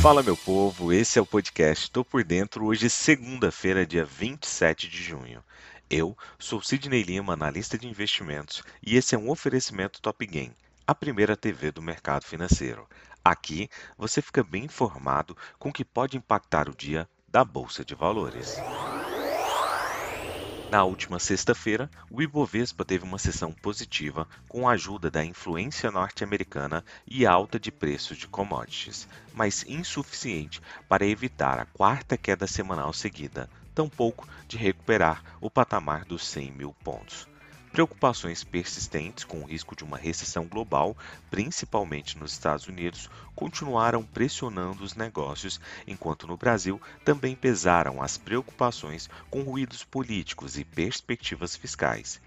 Fala meu povo, esse é o podcast Tô por Dentro, hoje segunda-feira, dia 27 de junho. Eu sou Sidney Lima, analista de investimentos, e esse é um oferecimento Top Game, a primeira TV do mercado financeiro. Aqui você fica bem informado com o que pode impactar o dia da Bolsa de Valores. Na última sexta-feira, o Ibovespa teve uma sessão positiva com a ajuda da influência norte-americana e alta de preços de commodities, mas insuficiente para evitar a quarta queda semanal seguida, tampouco de recuperar o patamar dos 100 mil pontos. Preocupações persistentes com o risco de uma recessão global, principalmente nos Estados Unidos, continuaram pressionando os negócios, enquanto no Brasil também pesaram as preocupações com ruídos políticos e perspectivas fiscais.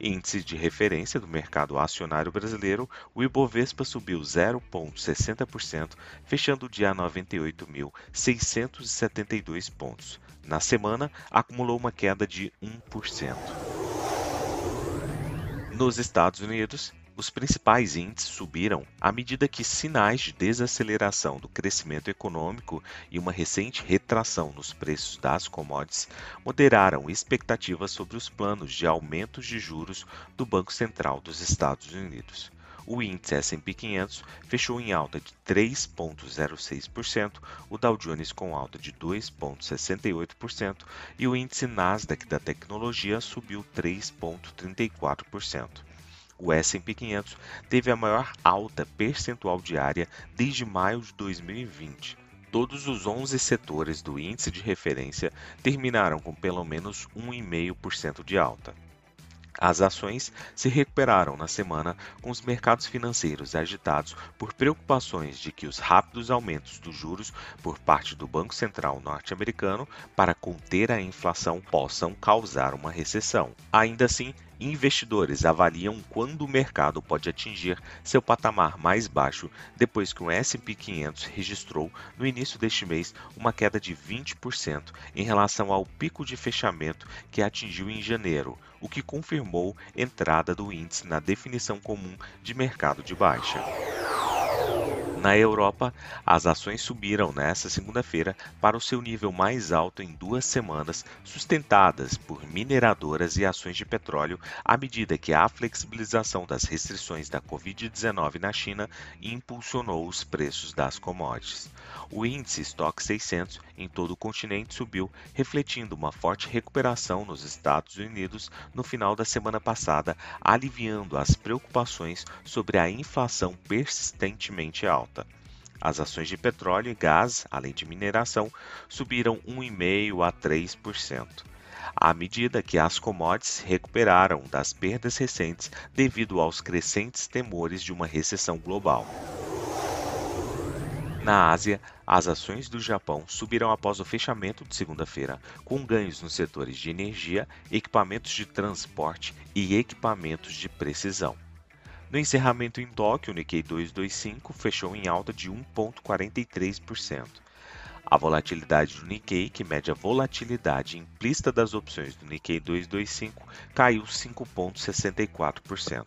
Índice de referência do mercado acionário brasileiro, o Ibovespa subiu 0,60%, fechando o dia a 98.672 pontos. Na semana, acumulou uma queda de 1%. Nos Estados Unidos, os principais índices subiram à medida que sinais de desaceleração do crescimento econômico e uma recente retração nos preços das commodities moderaram expectativas sobre os planos de aumentos de juros do Banco Central dos Estados Unidos. O índice S&P 500 fechou em alta de 3,06%, o Dow Jones com alta de 2,68% e o índice Nasdaq da tecnologia subiu 3,34%. O S&P 500 teve a maior alta percentual diária desde maio de 2020. Todos os 11 setores do índice de referência terminaram com pelo menos 1,5% de alta. As ações se recuperaram na semana com os mercados financeiros agitados por preocupações de que os rápidos aumentos dos juros por parte do Banco Central norte-americano para conter a inflação possam causar uma recessão. Ainda assim, Investidores avaliam quando o mercado pode atingir seu patamar mais baixo depois que o S&P 500 registrou no início deste mês uma queda de 20% em relação ao pico de fechamento que atingiu em janeiro, o que confirmou entrada do índice na definição comum de mercado de baixa. Na Europa, as ações subiram nesta segunda-feira para o seu nível mais alto em duas semanas, sustentadas por mineradoras e ações de petróleo, à medida que a flexibilização das restrições da Covid-19 na China impulsionou os preços das commodities. O índice Stock 600 em todo o continente subiu, refletindo uma forte recuperação nos Estados Unidos no final da semana passada, aliviando as preocupações sobre a inflação persistentemente alta. As ações de petróleo e gás, além de mineração, subiram 1,5% a 3%. À medida que as commodities recuperaram das perdas recentes devido aos crescentes temores de uma recessão global. Na Ásia, as ações do Japão subiram após o fechamento de segunda-feira, com ganhos nos setores de energia, equipamentos de transporte e equipamentos de precisão. No encerramento em Tóquio, o Nikkei 225 fechou em alta de 1,43%. A volatilidade do Nikkei, que mede a volatilidade implícita das opções do Nikkei 225, caiu 5,64%.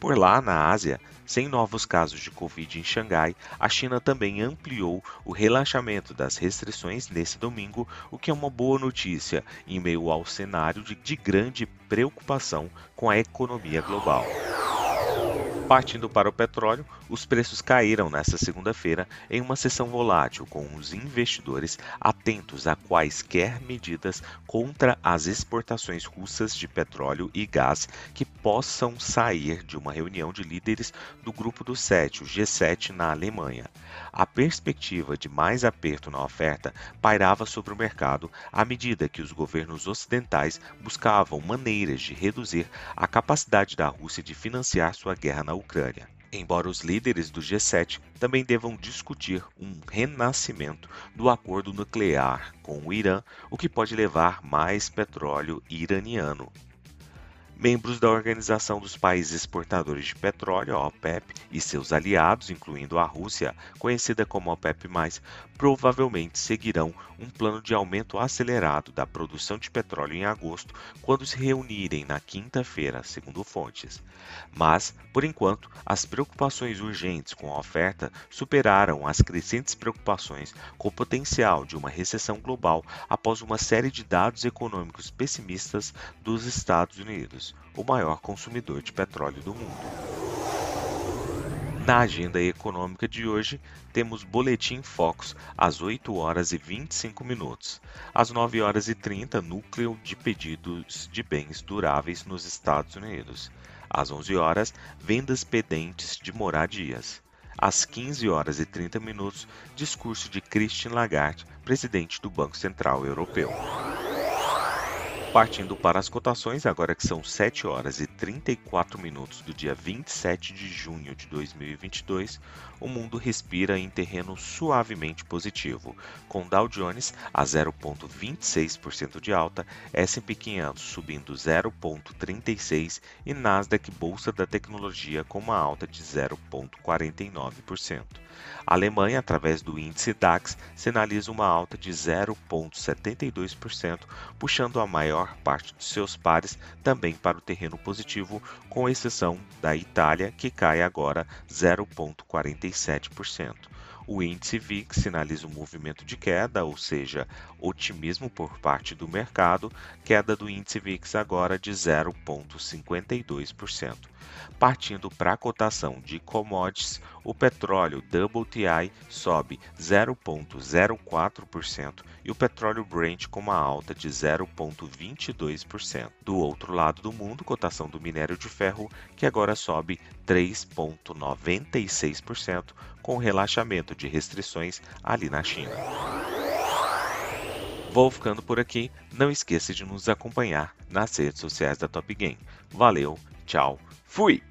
Por lá, na Ásia, sem novos casos de Covid em Xangai, a China também ampliou o relaxamento das restrições nesse domingo, o que é uma boa notícia em meio ao cenário de, de grande preocupação com a economia global. Partindo para o petróleo, os preços caíram nesta segunda-feira em uma sessão volátil, com os investidores atentos a quaisquer medidas contra as exportações russas de petróleo e gás que possam sair de uma reunião de líderes do Grupo dos Sete, o G7, na Alemanha. A perspectiva de mais aperto na oferta pairava sobre o mercado à medida que os governos ocidentais buscavam maneiras de reduzir a capacidade da Rússia de financiar sua guerra na Ucrânia. Embora os líderes do G7 também devam discutir um renascimento do acordo nuclear com o Irã, o que pode levar mais petróleo iraniano. Membros da Organização dos Países Exportadores de Petróleo, a OPEP, e seus aliados, incluindo a Rússia, conhecida como OPEP+, provavelmente seguirão um plano de aumento acelerado da produção de petróleo em agosto, quando se reunirem na quinta-feira, segundo fontes. Mas, por enquanto, as preocupações urgentes com a oferta superaram as crescentes preocupações com o potencial de uma recessão global após uma série de dados econômicos pessimistas dos Estados Unidos, o maior consumidor de petróleo do mundo. Na agenda econômica de hoje, temos Boletim Focus às 8 horas e 25 minutos. Às 9 horas e 30, Núcleo de Pedidos de Bens Duráveis nos Estados Unidos. Às 11 horas, Vendas Pendentes de Moradias. Às 15 horas e 30 minutos, discurso de Christine Lagarde, presidente do Banco Central Europeu. Partindo para as cotações, agora que são 7 horas e 34 minutos do dia 27 de junho de 2022, o mundo respira em terreno suavemente positivo, com Dow Jones a 0,26% de alta, S&P 500 subindo 0,36% e Nasdaq Bolsa da Tecnologia com uma alta de 0,49%. A Alemanha, através do índice DAX, sinaliza uma alta de 0,72%, puxando a maior parte dos seus pares também para o terreno positivo, com exceção da Itália, que cai agora 0,47%. O índice VIX sinaliza um movimento de queda, ou seja, otimismo por parte do mercado, queda do índice VIX agora de 0,52%. Partindo para a cotação de commodities, o petróleo WTI sobe 0,04% e o petróleo Brent com uma alta de 0,22%. Do outro lado do mundo, cotação do minério de ferro, que agora sobe 3,96%, com relaxamento de restrições ali na China. Vou ficando por aqui. Não esqueça de nos acompanhar nas redes sociais da Top Game. Valeu, tchau, fui!